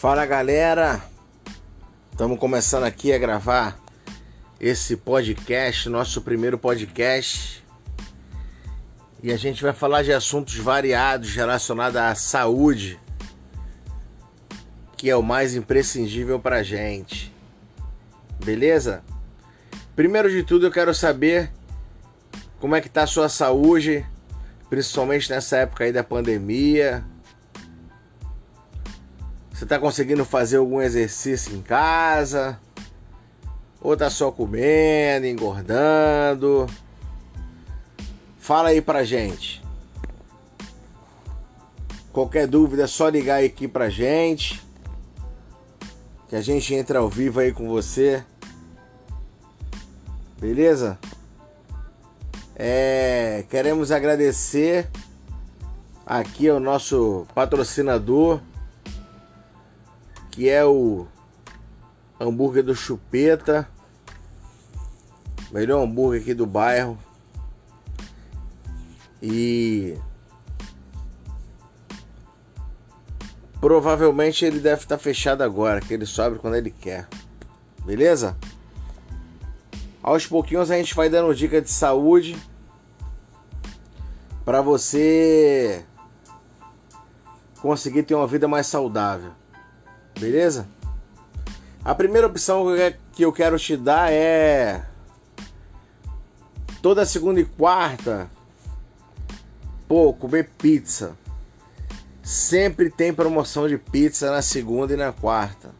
Fala galera, estamos começando aqui a gravar esse podcast, nosso primeiro podcast. E a gente vai falar de assuntos variados relacionados à saúde, que é o mais imprescindível para gente. Beleza? Primeiro de tudo, eu quero saber como é que tá a sua saúde, principalmente nessa época aí da pandemia. Você tá conseguindo fazer algum exercício em casa? Ou tá só comendo, engordando? Fala aí pra gente. Qualquer dúvida é só ligar aqui pra gente. Que a gente entra ao vivo aí com você. Beleza? É, queremos agradecer aqui ao nosso patrocinador, que é o hambúrguer do Chupeta, melhor hambúrguer aqui do bairro. E provavelmente ele deve estar fechado agora, que ele sobe quando ele quer. Beleza? Aos pouquinhos a gente vai dando dica de saúde para você conseguir ter uma vida mais saudável. Beleza? A primeira opção que eu quero te dar é toda segunda e quarta, pô, comer pizza. Sempre tem promoção de pizza na segunda e na quarta.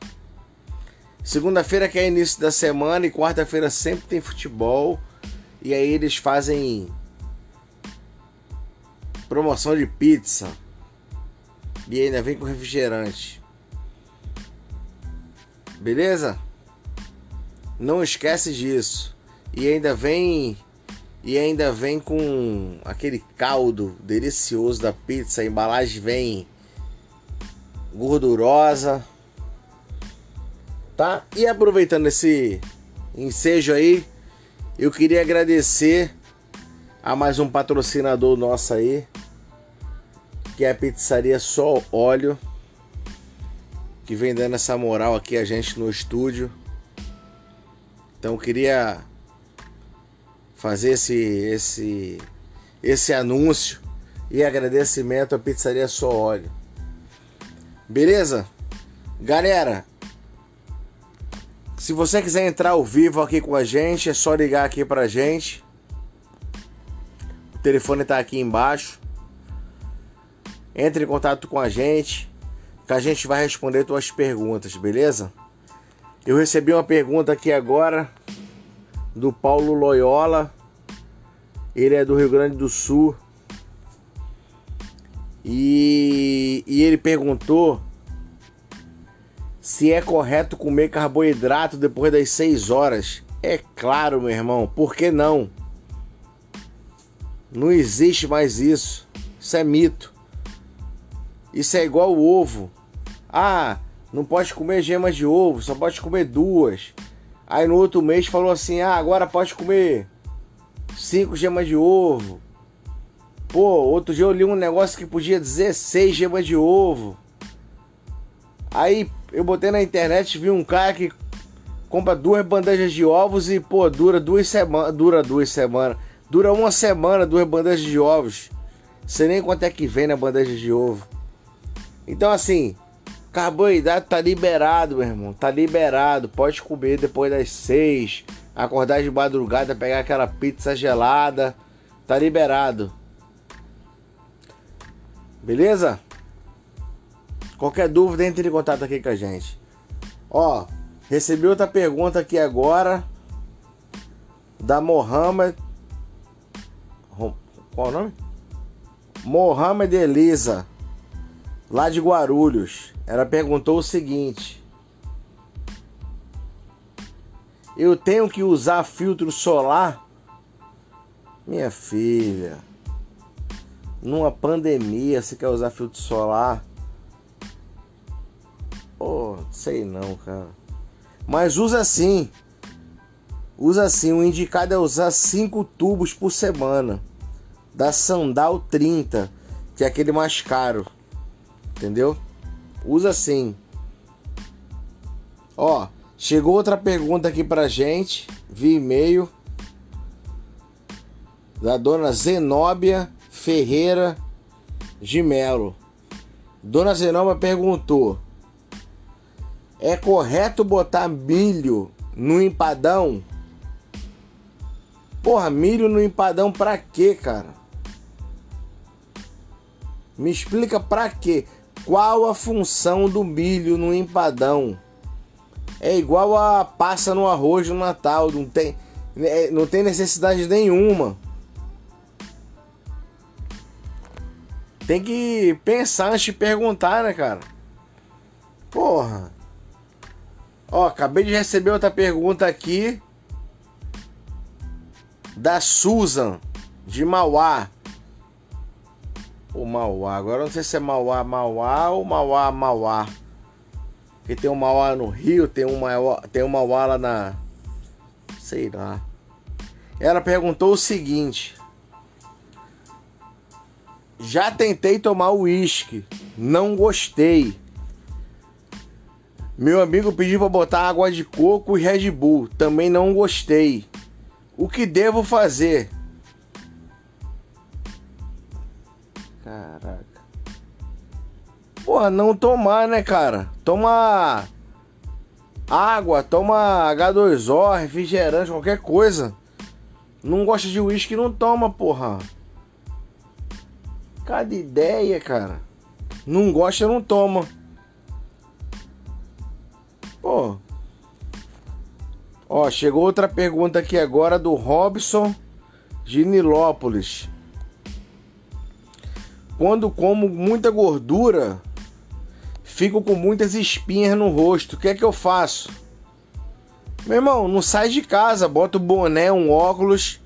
Segunda-feira que é início da semana e quarta-feira sempre tem futebol. E aí eles fazem promoção de pizza. E ainda vem com refrigerante. Beleza? Não esquece disso. E ainda vem e ainda vem com aquele caldo delicioso da pizza. A embalagem vem gordurosa tá? E aproveitando esse ensejo aí, eu queria agradecer a mais um patrocinador nosso aí, que é a pizzaria Só Óleo, que vem dando essa moral aqui a gente no estúdio. Então queria fazer esse esse esse anúncio e agradecimento à pizzaria Só Óleo. Beleza? Galera, se você quiser entrar ao vivo aqui com a gente, é só ligar aqui pra gente. O telefone tá aqui embaixo. Entre em contato com a gente, que a gente vai responder suas perguntas, beleza? Eu recebi uma pergunta aqui agora do Paulo Loyola. Ele é do Rio Grande do Sul. E, e ele perguntou se é correto comer carboidrato depois das 6 horas. É claro, meu irmão, por que não? Não existe mais isso. Isso é mito. Isso é igual o ovo. Ah, não pode comer gemas de ovo, só pode comer duas. Aí no outro mês falou assim: ah, agora pode comer cinco gemas de ovo. Pô, outro dia eu li um negócio que podia 16 gemas de ovo. Aí eu botei na internet, vi um cara que compra duas bandejas de ovos e, pô, dura duas semanas. Dura duas semanas. Dura uma semana duas bandejas de ovos. Sei nem quanto é que vem na bandeja de ovo. Então, assim, carboidrato tá liberado, meu irmão. Tá liberado. Pode comer depois das seis. Acordar de madrugada, pegar aquela pizza gelada. Tá liberado. Beleza? Qualquer dúvida, entre em contato aqui com a gente. Ó, recebi outra pergunta aqui agora da Mohamed. Qual o nome? Mohamed Elisa, lá de Guarulhos. Ela perguntou o seguinte: Eu tenho que usar filtro solar? Minha filha, numa pandemia você quer usar filtro solar? Pô, sei não, cara. Mas usa sim. Usa assim, o indicado é usar 5 tubos por semana. Da Sandal 30, que é aquele mais caro. Entendeu? Usa sim. Ó, chegou outra pergunta aqui pra gente, via e-mail, da dona Zenóbia Ferreira de Melo. Dona Zenóbia perguntou: É correto botar milho no empadão? Porra, milho no empadão pra quê, cara? Me explica pra quê? Qual a função do milho no empadão? É igual a passa no arroz no Natal, não tem, é, não tem necessidade nenhuma. Tem que pensar antes de perguntar, né, cara? Porra. Ó, acabei de receber outra pergunta aqui da Susan de Mauá. O Mauá, agora não sei se é Mauá, Mauá ou Mauá, Mauá. Porque tem um Mauá no Rio, tem um Mauá, tem um Mauá lá na. Sei lá. Ela perguntou o seguinte: Já tentei tomar uísque, não gostei. Meu amigo pediu para botar água de coco e Red Bull, também não gostei. O que devo fazer? Caraca. Porra, não tomar, né, cara? Toma água, toma H2O, refrigerante, qualquer coisa. Não gosta de uísque, não toma, porra. Cada ideia, cara. Não gosta, não toma. Pô, Ó, chegou outra pergunta aqui agora do Robson de Nilópolis. Quando como muita gordura, fico com muitas espinhas no rosto. O que é que eu faço? Meu irmão, não sai de casa, bota um boné, um óculos,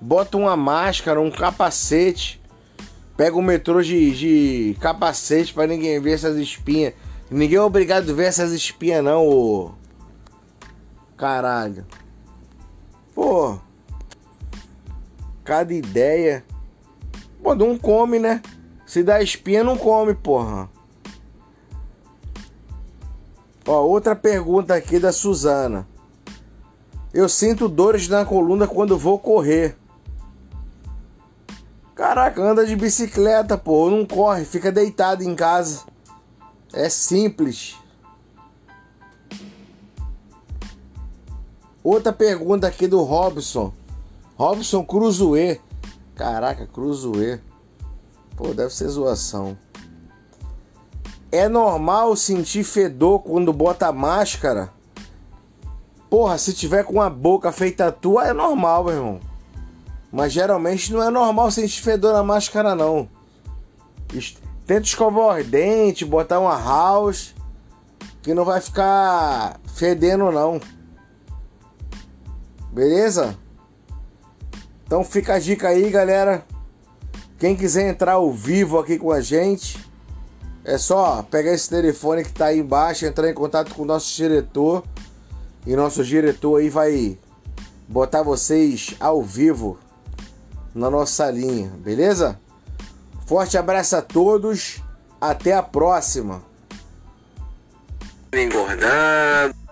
bota uma máscara, um capacete. Pega o metrô de, de capacete para ninguém ver essas espinhas. Ninguém é obrigado a ver essas espinhas, não, ô. Caralho. Pô. Cada ideia. Pô, não come, né? Se dá espinha, não come, porra. Ó, outra pergunta aqui da Suzana. Eu sinto dores na coluna quando vou correr. Caraca, anda de bicicleta, pô. Não corre, fica deitado em casa. É simples. Outra pergunta aqui do Robson. Robson Cruzoe. Caraca, Cruzoe. Pô, deve ser zoação. É normal sentir fedor quando bota máscara? Porra, se tiver com a boca feita tua, é normal, meu irmão. Mas geralmente não é normal sentir fedor na máscara, não. Tenta escovar os dentes, botar uma house, que não vai ficar fedendo, não. Beleza? Então fica a dica aí, galera. Quem quiser entrar ao vivo aqui com a gente, é só pegar esse telefone que tá aí embaixo, entrar em contato com o nosso diretor. E nosso diretor aí vai botar vocês ao vivo na nossa linha, beleza? Forte abraço a todos, até a próxima. Engordando.